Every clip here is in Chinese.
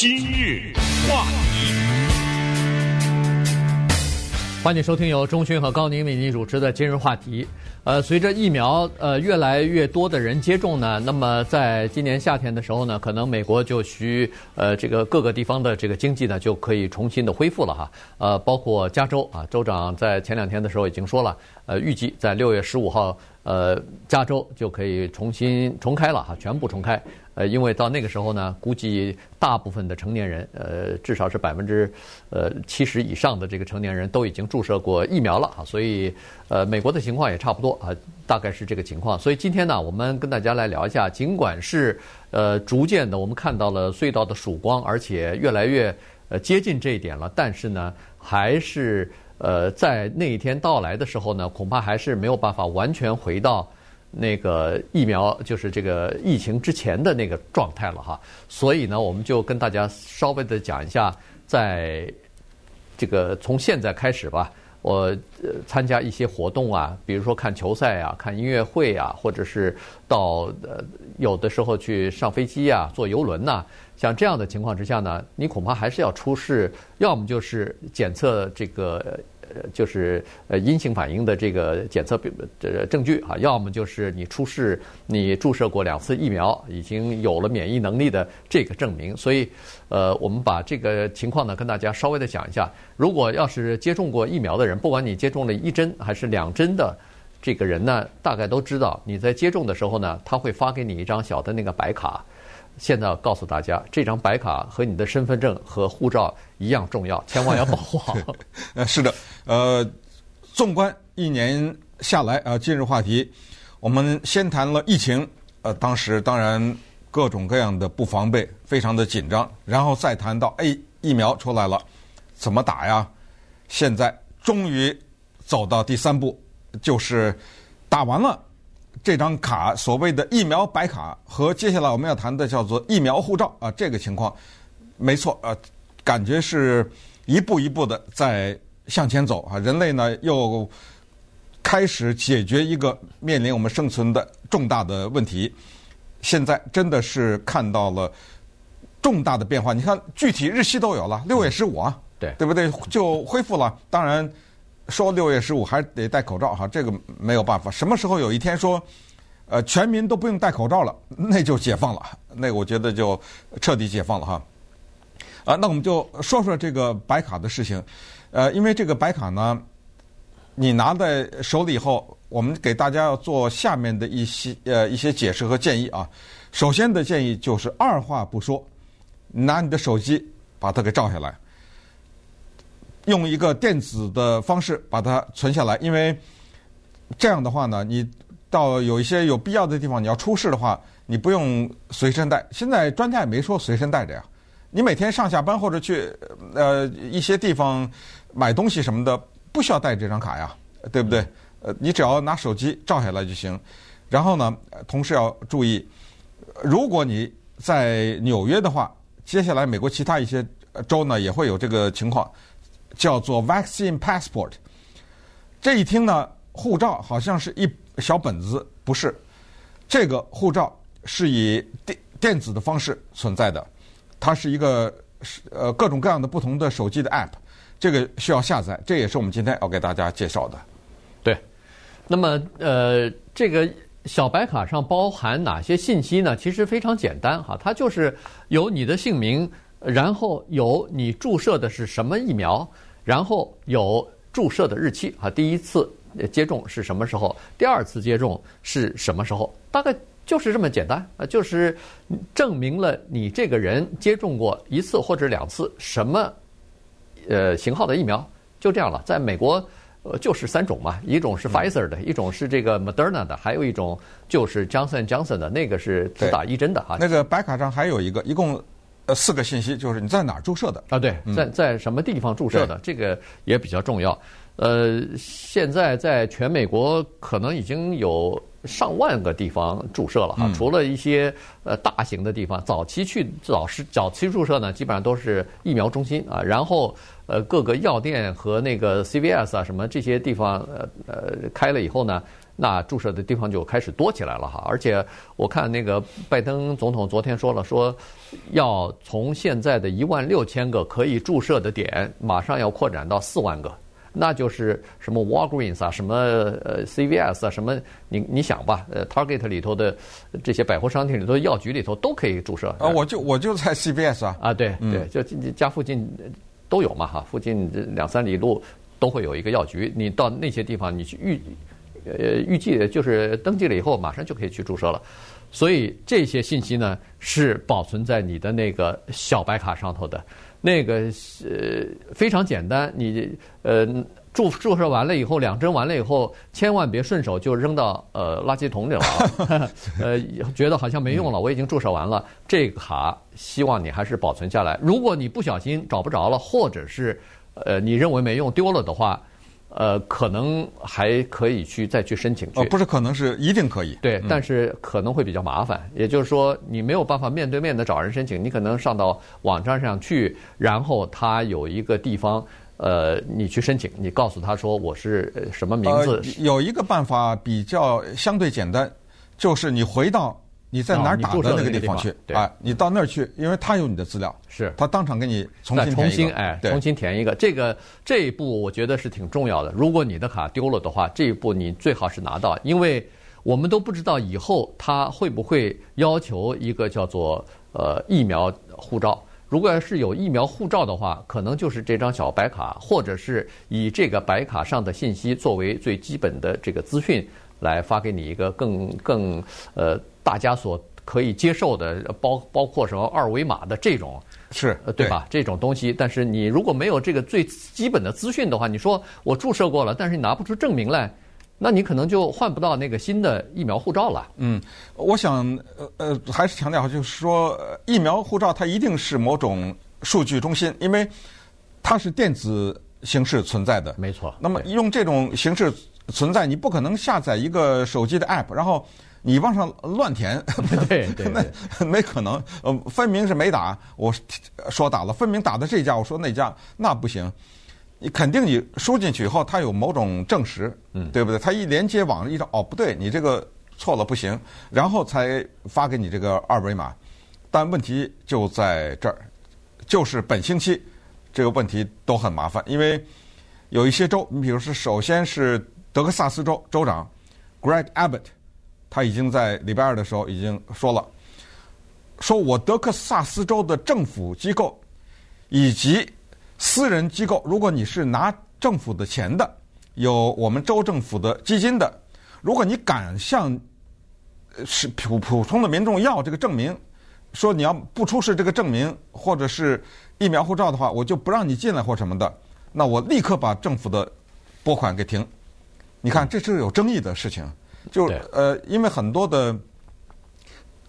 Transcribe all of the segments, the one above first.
今日话题，欢迎收听由钟勋和高宁为您主持的今日话题。呃，随着疫苗呃越来越多的人接种呢，那么在今年夏天的时候呢，可能美国就需呃这个各个地方的这个经济呢就可以重新的恢复了哈。呃，包括加州啊，州长在前两天的时候已经说了，呃，预计在六月十五号，呃，加州就可以重新重开了哈，全部重开。呃，因为到那个时候呢，估计大部分的成年人，呃，至少是百分之呃七十以上的这个成年人都已经注射过疫苗了啊，所以呃，美国的情况也差不多啊，大概是这个情况。所以今天呢，我们跟大家来聊一下，尽管是呃逐渐的我们看到了隧道的曙光，而且越来越呃接近这一点了，但是呢，还是呃在那一天到来的时候呢，恐怕还是没有办法完全回到。那个疫苗就是这个疫情之前的那个状态了哈，所以呢，我们就跟大家稍微的讲一下，在这个从现在开始吧，我参加一些活动啊，比如说看球赛啊、看音乐会啊，或者是到呃有的时候去上飞机啊、坐游轮呐，像这样的情况之下呢，你恐怕还是要出示，要么就是检测这个。呃，就是呃阴性反应的这个检测表这证据啊，要么就是你出示你注射过两次疫苗，已经有了免疫能力的这个证明。所以，呃，我们把这个情况呢跟大家稍微的讲一下。如果要是接种过疫苗的人，不管你接种了一针还是两针的这个人呢，大概都知道你在接种的时候呢，他会发给你一张小的那个白卡。现在告诉大家，这张白卡和你的身份证和护照一样重要，千万要保护好。呃，是的，呃，纵观一年下来啊，今日话题，我们先谈了疫情，呃，当时当然各种各样的不防备，非常的紧张，然后再谈到，哎，疫苗出来了，怎么打呀？现在终于走到第三步，就是打完了。这张卡所谓的疫苗白卡和接下来我们要谈的叫做疫苗护照啊，这个情况没错啊，感觉是一步一步的在向前走啊。人类呢又开始解决一个面临我们生存的重大的问题，现在真的是看到了重大的变化。你看，具体日期都有了，六月十五啊，对对不对？就恢复了。当然。说六月十五还得戴口罩哈，这个没有办法。什么时候有一天说，呃，全民都不用戴口罩了，那就解放了，那我觉得就彻底解放了哈。啊，那我们就说说这个白卡的事情。呃，因为这个白卡呢，你拿在手里以后，我们给大家要做下面的一些呃一些解释和建议啊。首先的建议就是二话不说，拿你的手机把它给照下来。用一个电子的方式把它存下来，因为这样的话呢，你到有一些有必要的地方，你要出示的话，你不用随身带。现在专家也没说随身带着呀，你每天上下班或者去呃一些地方买东西什么的，不需要带这张卡呀，对不对？呃，你只要拿手机照下来就行。然后呢，同时要注意，如果你在纽约的话，接下来美国其他一些州呢也会有这个情况。叫做 vaccine passport，这一听呢，护照好像是一小本子，不是，这个护照是以电电子的方式存在的，它是一个呃各种各样的不同的手机的 app，这个需要下载，这也是我们今天要给大家介绍的。对，那么呃，这个小白卡上包含哪些信息呢？其实非常简单哈，它就是有你的姓名，然后有你注射的是什么疫苗。然后有注射的日期啊，第一次接种是什么时候？第二次接种是什么时候？大概就是这么简单啊，就是证明了你这个人接种过一次或者两次什么呃型号的疫苗，就这样了。在美国，呃，就是三种嘛，一种是 Pfizer 的，一种是这个 Moderna 的，还有一种就是 Johnson Johnson 的，那个是只打一针的啊。那个白卡上还有一个，一共。呃，四个信息就是你在哪儿注射的啊？对，在在什么地方注射的，这个也比较重要。呃，现在在全美国可能已经有上万个地方注射了哈，除了一些呃大型的地方，早期去早是早期注射呢，基本上都是疫苗中心啊。然后呃，各个药店和那个 CVS 啊什么这些地方呃呃开了以后呢，那注射的地方就开始多起来了哈。而且我看那个拜登总统昨天说了，说要从现在的一万六千个可以注射的点，马上要扩展到四万个。那就是什么 Walgreens 啊，什么呃 CVS 啊，什么你你想吧，呃 Target 里头的这些百货商店里头的药局里头都可以注射。啊，我就我就在 CVS 啊。啊，对对，就家附近都有嘛哈，附近两三里路都会有一个药局，你到那些地方你去预呃预计就是登记了以后，马上就可以去注射了。所以这些信息呢是保存在你的那个小白卡上头的。那个呃非常简单，你呃注注射完了以后，两针完了以后，千万别顺手就扔到呃垃圾桶里了啊，呃觉得好像没用了，我已经注射完了，这个卡希望你还是保存下来。如果你不小心找不着了，或者是呃你认为没用丢了的话。呃，可能还可以去再去申请去。哦，不是，可能是一定可以。对，但是可能会比较麻烦。嗯、也就是说，你没有办法面对面的找人申请，你可能上到网站上去，然后他有一个地方，呃，你去申请，你告诉他说我是什么名字。呃、有一个办法比较相对简单，就是你回到。你在哪儿打的那个地方去？啊，你到那儿去，因为他有你的资料，是他当场给你重新重新哎，重新填一个。这个这一步我觉得是挺重要的。如果你的卡丢了的话，这一步你最好是拿到，因为我们都不知道以后他会不会要求一个叫做呃疫苗护照。如果要是有疫苗护照的话，可能就是这张小白卡，或者是以这个白卡上的信息作为最基本的这个资讯来发给你一个更更呃。大家所可以接受的，包包括什么二维码的这种，是呃对吧？这种东西，但是你如果没有这个最基本的资讯的话，你说我注射过了，但是你拿不出证明来，那你可能就换不到那个新的疫苗护照了。嗯，我想呃呃还是强调，就是说疫苗护照它一定是某种数据中心，因为它是电子形式存在的。没错。那么用这种形式存在，你不可能下载一个手机的 app，然后。你往上乱填，对 对，对，那没可能。呃，分明是没打，我说打了，分明打的这家，我说那家，那不行。你肯定你输进去以后，它有某种证实，嗯，对不对？它一连接网一照，哦，不对，你这个错了，不行，然后才发给你这个二维码。但问题就在这儿，就是本星期这个问题都很麻烦，因为有一些州，你比如说，首先是德克萨斯州州长 Greg Abbott。他已经在礼拜二的时候已经说了，说我德克萨斯州的政府机构以及私人机构，如果你是拿政府的钱的，有我们州政府的基金的，如果你敢向是普普通的民众要这个证明，说你要不出示这个证明或者是疫苗护照的话，我就不让你进来或什么的，那我立刻把政府的拨款给停。你看，这是有争议的事情。就呃，因为很多的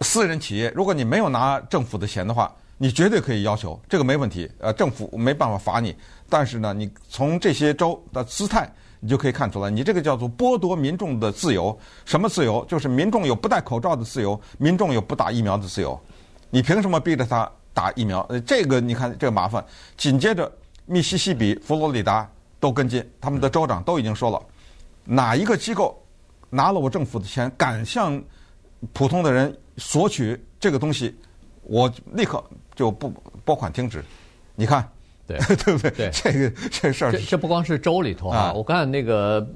私人企业，如果你没有拿政府的钱的话，你绝对可以要求这个没问题。呃，政府没办法罚你，但是呢，你从这些州的姿态，你就可以看出来，你这个叫做剥夺民众的自由。什么自由？就是民众有不戴口罩的自由，民众有不打疫苗的自由。你凭什么逼着他打疫苗？呃，这个你看这个麻烦。紧接着，密西西比、佛罗里达都跟进，他们的州长都已经说了，哪一个机构？拿了我政府的钱，敢向普通的人索取这个东西，我立刻就不拨款停止。你看，对 对不对？对这个这事儿，这这不光是州里头啊，我看那个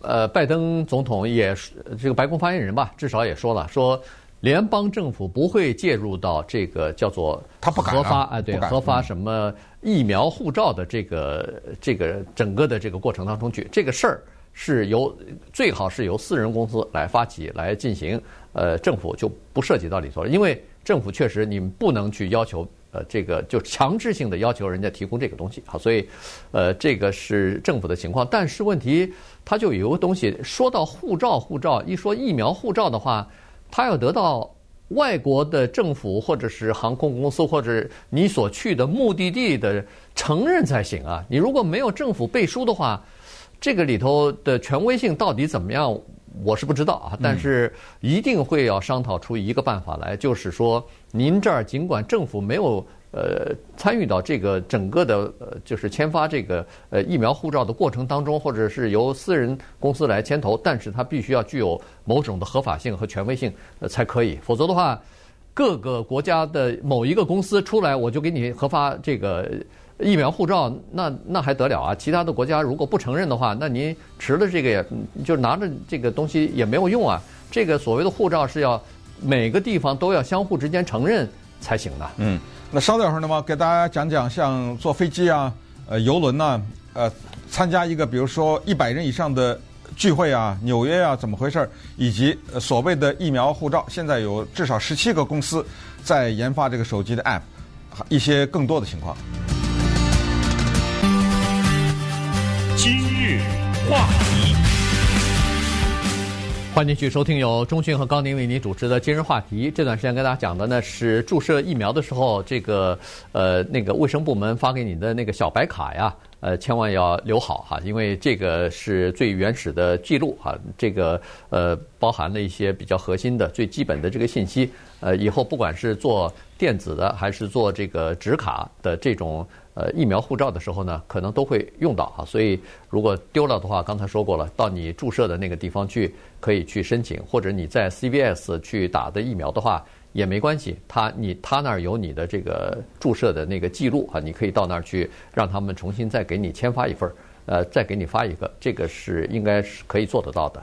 呃，拜登总统也这个白宫发言人吧，至少也说了，说联邦政府不会介入到这个叫做他不敢核发啊，对核发什么疫苗护照的这个这个整个的这个过程当中去，这个事儿。是由最好是由私人公司来发起来进行，呃，政府就不涉及到里头了，因为政府确实你们不能去要求，呃，这个就强制性的要求人家提供这个东西，好，所以，呃，这个是政府的情况。但是问题，它就有个东西，说到护照，护照一说疫苗护照的话，它要得到外国的政府或者是航空公司或者你所去的目的地的承认才行啊。你如果没有政府背书的话，这个里头的权威性到底怎么样，我是不知道啊。但是一定会要商讨出一个办法来，就是说，您这儿尽管政府没有呃参与到这个整个的呃就是签发这个呃疫苗护照的过程当中，或者是由私人公司来牵头，但是它必须要具有某种的合法性和权威性呃才可以，否则的话，各个国家的某一个公司出来，我就给你核发这个。疫苗护照，那那还得了啊？其他的国家如果不承认的话，那您持了这个也，就拿着这个东西也没有用啊。这个所谓的护照是要每个地方都要相互之间承认才行的。嗯，那稍等会儿呢嘛，给大家讲讲像坐飞机啊、呃游轮呐、呃参加一个比如说一百人以上的聚会啊、纽约啊怎么回事儿，以及所谓的疫苗护照，现在有至少十七个公司在研发这个手机的 App，一些更多的情况。话题，欢迎继续收听由中讯和高宁为您主持的今日话题。这段时间跟大家讲的呢是注射疫苗的时候，这个呃那个卫生部门发给你的那个小白卡呀，呃千万要留好哈，因为这个是最原始的记录哈，这个呃包含了一些比较核心的、最基本的这个信息。呃，以后不管是做电子的还是做这个纸卡的这种。呃，疫苗护照的时候呢，可能都会用到哈，所以如果丢了的话，刚才说过了，到你注射的那个地方去可以去申请，或者你在 CVS 去打的疫苗的话也没关系，他你他那儿有你的这个注射的那个记录啊，你可以到那儿去让他们重新再给你签发一份儿，呃，再给你发一个，这个是应该是可以做得到的。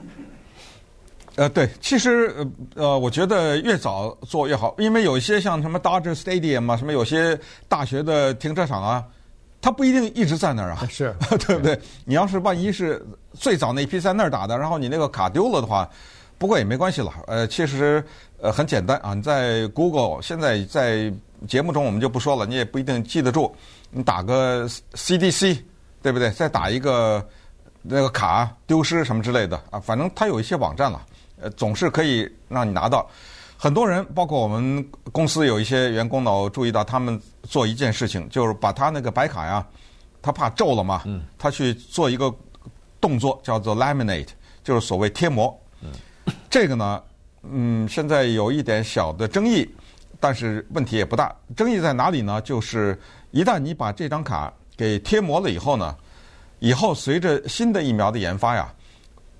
呃，对，其实呃呃，我觉得越早做越好，因为有一些像什么 Dodger Stadium 啊，什么有些大学的停车场啊，它不一定一直在那儿啊，是 对不对？你要是万一是最早那批在那儿打的，然后你那个卡丢了的话，不过也没关系了。呃，其实呃很简单啊，你在 Google 现在在节目中我们就不说了，你也不一定记得住，你打个 CDC 对不对？再打一个那个卡丢失什么之类的啊，反正它有一些网站了。呃，总是可以让你拿到。很多人，包括我们公司有一些员工呢，我注意到他们做一件事情，就是把他那个白卡呀，他怕皱了嘛，他去做一个动作叫做 laminate，就是所谓贴膜。这个呢，嗯，现在有一点小的争议，但是问题也不大。争议在哪里呢？就是一旦你把这张卡给贴膜了以后呢，以后随着新的疫苗的研发呀，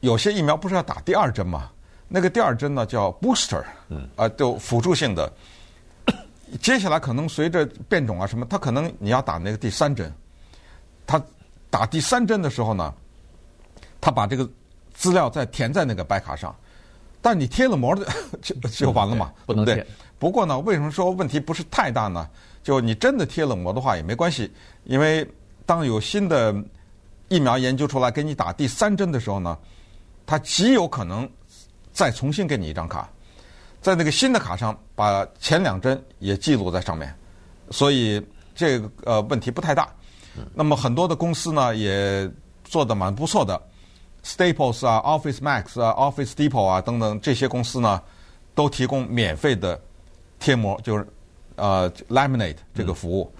有些疫苗不是要打第二针吗？那个第二针呢叫 booster，嗯啊，就辅助性的。接下来可能随着变种啊什么，他可能你要打那个第三针。他打第三针的时候呢，他把这个资料再填在那个白卡上，但你贴了膜的 就就完了嘛，不能对。不过呢，为什么说问题不是太大呢？就你真的贴了膜的话也没关系，因为当有新的疫苗研究出来给你打第三针的时候呢，它极有可能。再重新给你一张卡，在那个新的卡上把前两针也记录在上面，所以这个呃问题不太大。那么很多的公司呢也做得蛮不错的，Staples 啊、Office Max 啊、Office Depot 啊等等这些公司呢都提供免费的贴膜，就是呃 laminate 这个服务。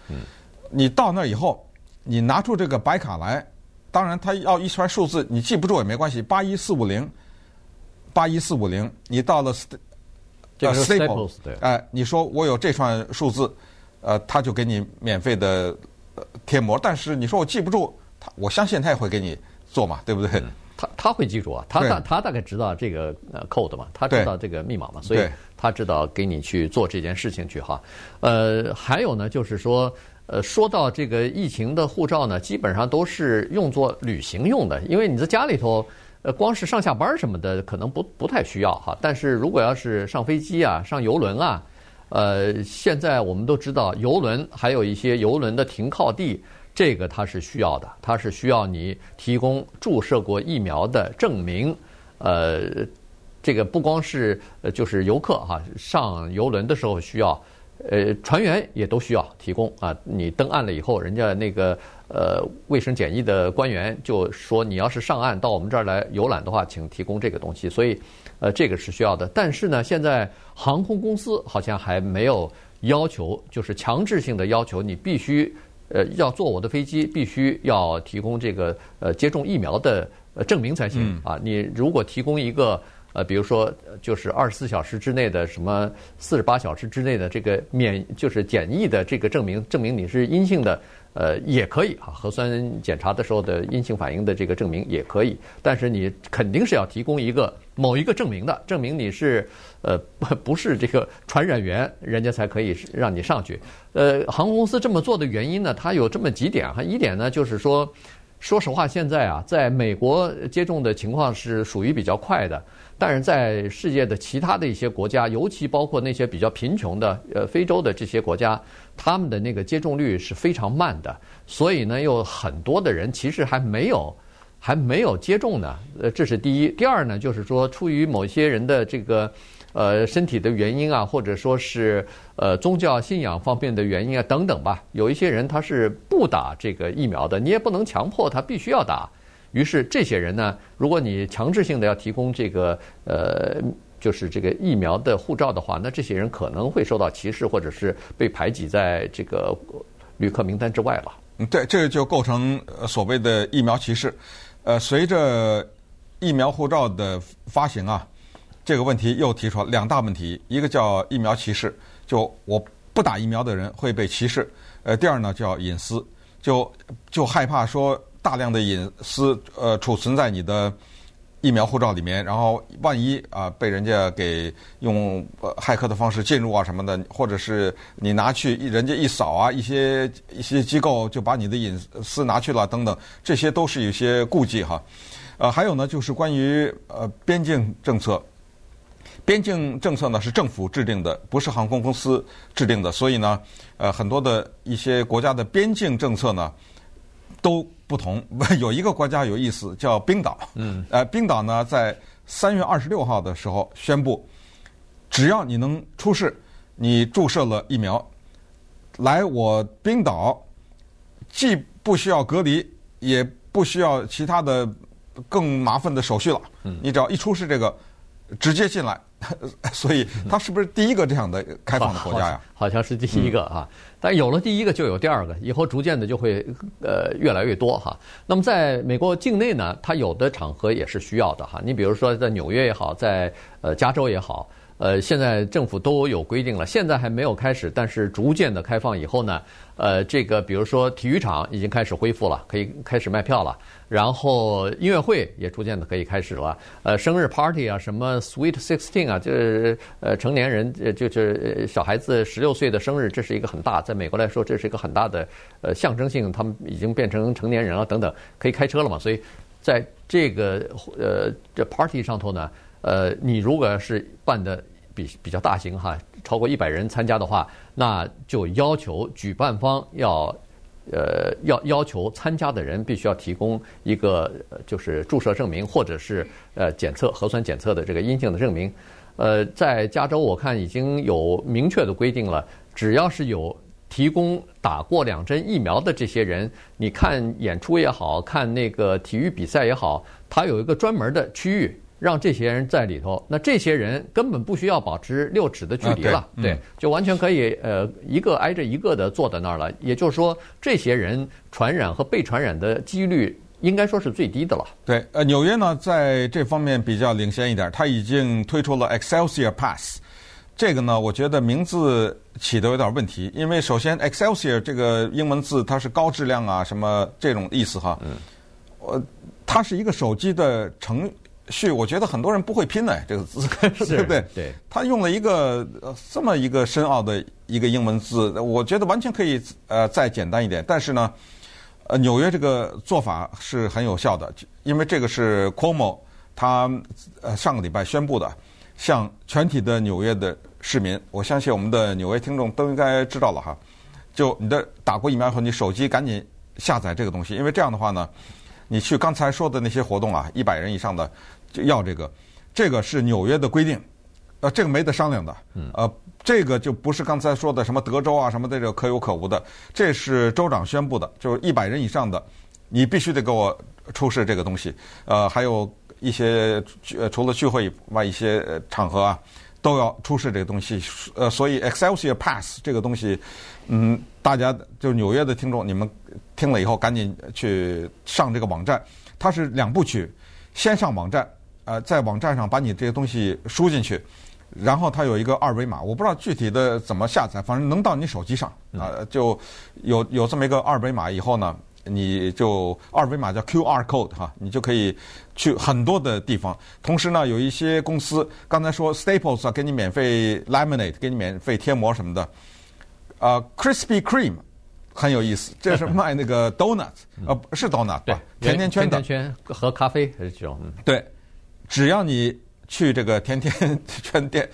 你到那以后，你拿出这个白卡来，当然他要一串数字，你记不住也没关系，八一四五零。八一四五零，你到了 St 叫 Staples，哎，你说我有这串数字，呃，他就给你免费的贴膜。但是你说我记不住，他我相信他也会给你做嘛，对不对？嗯、他他会记住啊，他大他大概知道这个呃 code 嘛，他知道这个密码嘛，所以他知道给你去做这件事情去哈。呃，还有呢，就是说，呃，说到这个疫情的护照呢，基本上都是用作旅行用的，因为你在家里头。光是上下班什么的，可能不不太需要哈。但是如果要是上飞机啊、上游轮啊，呃，现在我们都知道，游轮还有一些游轮的停靠地，这个它是需要的，它是需要你提供注射过疫苗的证明。呃，这个不光是呃，就是游客哈，上游轮的时候需要。呃，船员也都需要提供啊。你登岸了以后，人家那个呃卫生检疫的官员就说，你要是上岸到我们这儿来游览的话，请提供这个东西。所以，呃，这个是需要的。但是呢，现在航空公司好像还没有要求，就是强制性的要求，你必须呃要坐我的飞机，必须要提供这个呃接种疫苗的呃证明才行啊。你如果提供一个呃，比如说就是二十四小时之内的什么四十八小时之内的这个免就是检疫的这个证明，证明你是阴性的。呃，也可以哈，核酸检查的时候的阴性反应的这个证明也可以，但是你肯定是要提供一个某一个证明的，证明你是呃 不是这个传染源，人家才可以让你上去。呃，航空公司这么做的原因呢，它有这么几点哈，一点呢就是说，说实话，现在啊，在美国接种的情况是属于比较快的。但是在世界的其他的一些国家，尤其包括那些比较贫穷的呃非洲的这些国家，他们的那个接种率是非常慢的，所以呢，有很多的人其实还没有还没有接种呢。呃，这是第一。第二呢，就是说出于某些人的这个呃身体的原因啊，或者说是呃宗教信仰方面的原因啊等等吧，有一些人他是不打这个疫苗的，你也不能强迫他必须要打。于是这些人呢，如果你强制性的要提供这个呃，就是这个疫苗的护照的话，那这些人可能会受到歧视，或者是被排挤在这个旅客名单之外了。嗯，对，这就构成所谓的疫苗歧视。呃，随着疫苗护照的发行啊，这个问题又提出了两大问题：一个叫疫苗歧视，就我不打疫苗的人会被歧视；呃，第二呢叫隐私，就就害怕说。大量的隐私呃储存在你的疫苗护照里面，然后万一啊被人家给用骇客的方式进入啊什么的，或者是你拿去人家一扫啊，一些一些机构就把你的隐私拿去了等等，这些都是有些顾忌哈。呃，还有呢，就是关于呃边境政策，边境政策呢是政府制定的，不是航空公司制定的，所以呢，呃很多的一些国家的边境政策呢都。不同，有一个国家有意思，叫冰岛。嗯，呃，冰岛呢，在三月二十六号的时候宣布，只要你能出示你注射了疫苗，来我冰岛，既不需要隔离，也不需要其他的更麻烦的手续了。嗯，你只要一出示这个，直接进来。所以，它是不是第一个这样的开放的国家呀？好，好像是第一个啊。但有了第一个，就有第二个，以后逐渐的就会呃越来越多哈。那么，在美国境内呢，它有的场合也是需要的哈。你比如说，在纽约也好，在呃加州也好。呃，现在政府都有规定了，现在还没有开始，但是逐渐的开放以后呢，呃，这个比如说体育场已经开始恢复了，可以开始卖票了，然后音乐会也逐渐的可以开始了，呃，生日 party 啊，什么 Sweet Sixteen 啊，就是呃成年人，就是小孩子十六岁的生日，这是一个很大，在美国来说，这是一个很大的呃象征性，他们已经变成成年人了等等，可以开车了嘛，所以在这个呃这 party 上头呢。呃，你如果要是办的比比较大型哈，超过一百人参加的话，那就要求举办方要，呃，要要求参加的人必须要提供一个就是注射证明，或者是呃检测核酸检测的这个阴性的证明。呃，在加州我看已经有明确的规定了，只要是有提供打过两针疫苗的这些人，你看演出也好，看那个体育比赛也好，它有一个专门的区域。让这些人在里头，那这些人根本不需要保持六尺的距离了，对，就完全可以呃一个挨着一个的坐在那儿了。也就是说，这些人传染和被传染的几率应该说是最低的了。对，呃，纽约呢在这方面比较领先一点，它已经推出了 Excelsior Pass。这个呢，我觉得名字起的有点问题，因为首先 Excelsior 这个英文字它是高质量啊什么这种意思哈。嗯。呃，它是一个手机的程。序，我觉得很多人不会拼呢，这个字，对不对？对，他用了一个这么一个深奥的一个英文字，我觉得完全可以呃再简单一点。但是呢，呃，纽约这个做法是很有效的，因为这个是 Cuomo 他呃上个礼拜宣布的，向全体的纽约的市民，我相信我们的纽约听众都应该知道了哈。就你的打过疫苗后，你手机赶紧下载这个东西，因为这样的话呢，你去刚才说的那些活动啊，一百人以上的。就要这个，这个是纽约的规定，呃，这个没得商量的，呃，这个就不是刚才说的什么德州啊什么的这个可有可无的，这是州长宣布的，就是一百人以上的，你必须得给我出示这个东西，呃，还有一些呃除了聚会以外一些场合啊，都要出示这个东西，呃，所以 Excelsior Pass 这个东西，嗯，大家就纽约的听众，你们听了以后赶紧去上这个网站，它是两部曲，先上网站。呃，在网站上把你这些东西输进去，然后它有一个二维码，我不知道具体的怎么下载，反正能到你手机上啊、呃，就有有这么一个二维码以后呢，你就二维码叫 QR code 哈，你就可以去很多的地方。同时呢，有一些公司刚才说 Staples 啊，给你免费 laminate，给你免费贴膜什么的，啊、呃、Krispy Kreme。很有意思，这是卖那个 donuts，呃，是 donut 吧？甜甜圈的。甜甜圈和咖啡还是这种？对，只要你去这个甜甜圈店，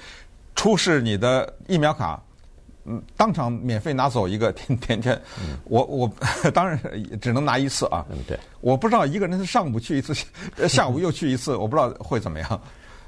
出示你的疫苗卡，嗯，当场免费拿走一个甜甜圈。我我当然只能拿一次啊。嗯，对。我不知道一个人是上午去一次，下午又去一次，我不知道会怎么样。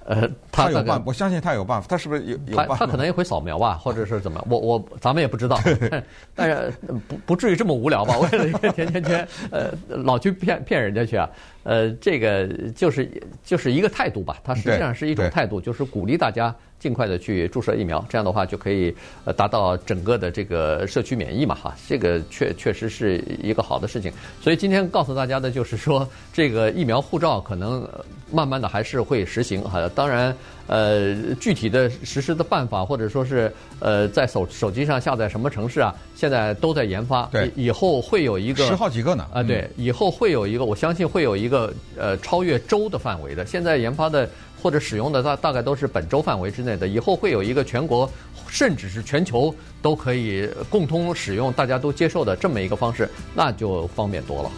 呃，他，他有办法，我相信他有办法。他是不是有有办法？他可能也会扫描吧，或者是怎么？我我咱们也不知道。但是不不至于这么无聊吧？为了一个甜甜圈，呃，老去骗骗人家去啊？呃，这个就是就是一个态度吧。它实际上是一种态度，就是鼓励大家尽快的去注射疫苗。这样的话就可以呃达到整个的这个社区免疫嘛哈。这个确确实是一个好的事情。所以今天告诉大家的就是说，这个疫苗护照可能慢慢的还是会实行哈。当然，呃，具体的实施的办法或者说是呃在手手机上下载什么城市啊，现在都在研发。对，以后会有一个十好几个呢。啊，对，以后会有一个，我相信会有一个。呃，超越州的范围的，现在研发的或者使用的大大概都是本州范围之内的，以后会有一个全国，甚至是全球都可以共通使用，大家都接受的这么一个方式，那就方便多了。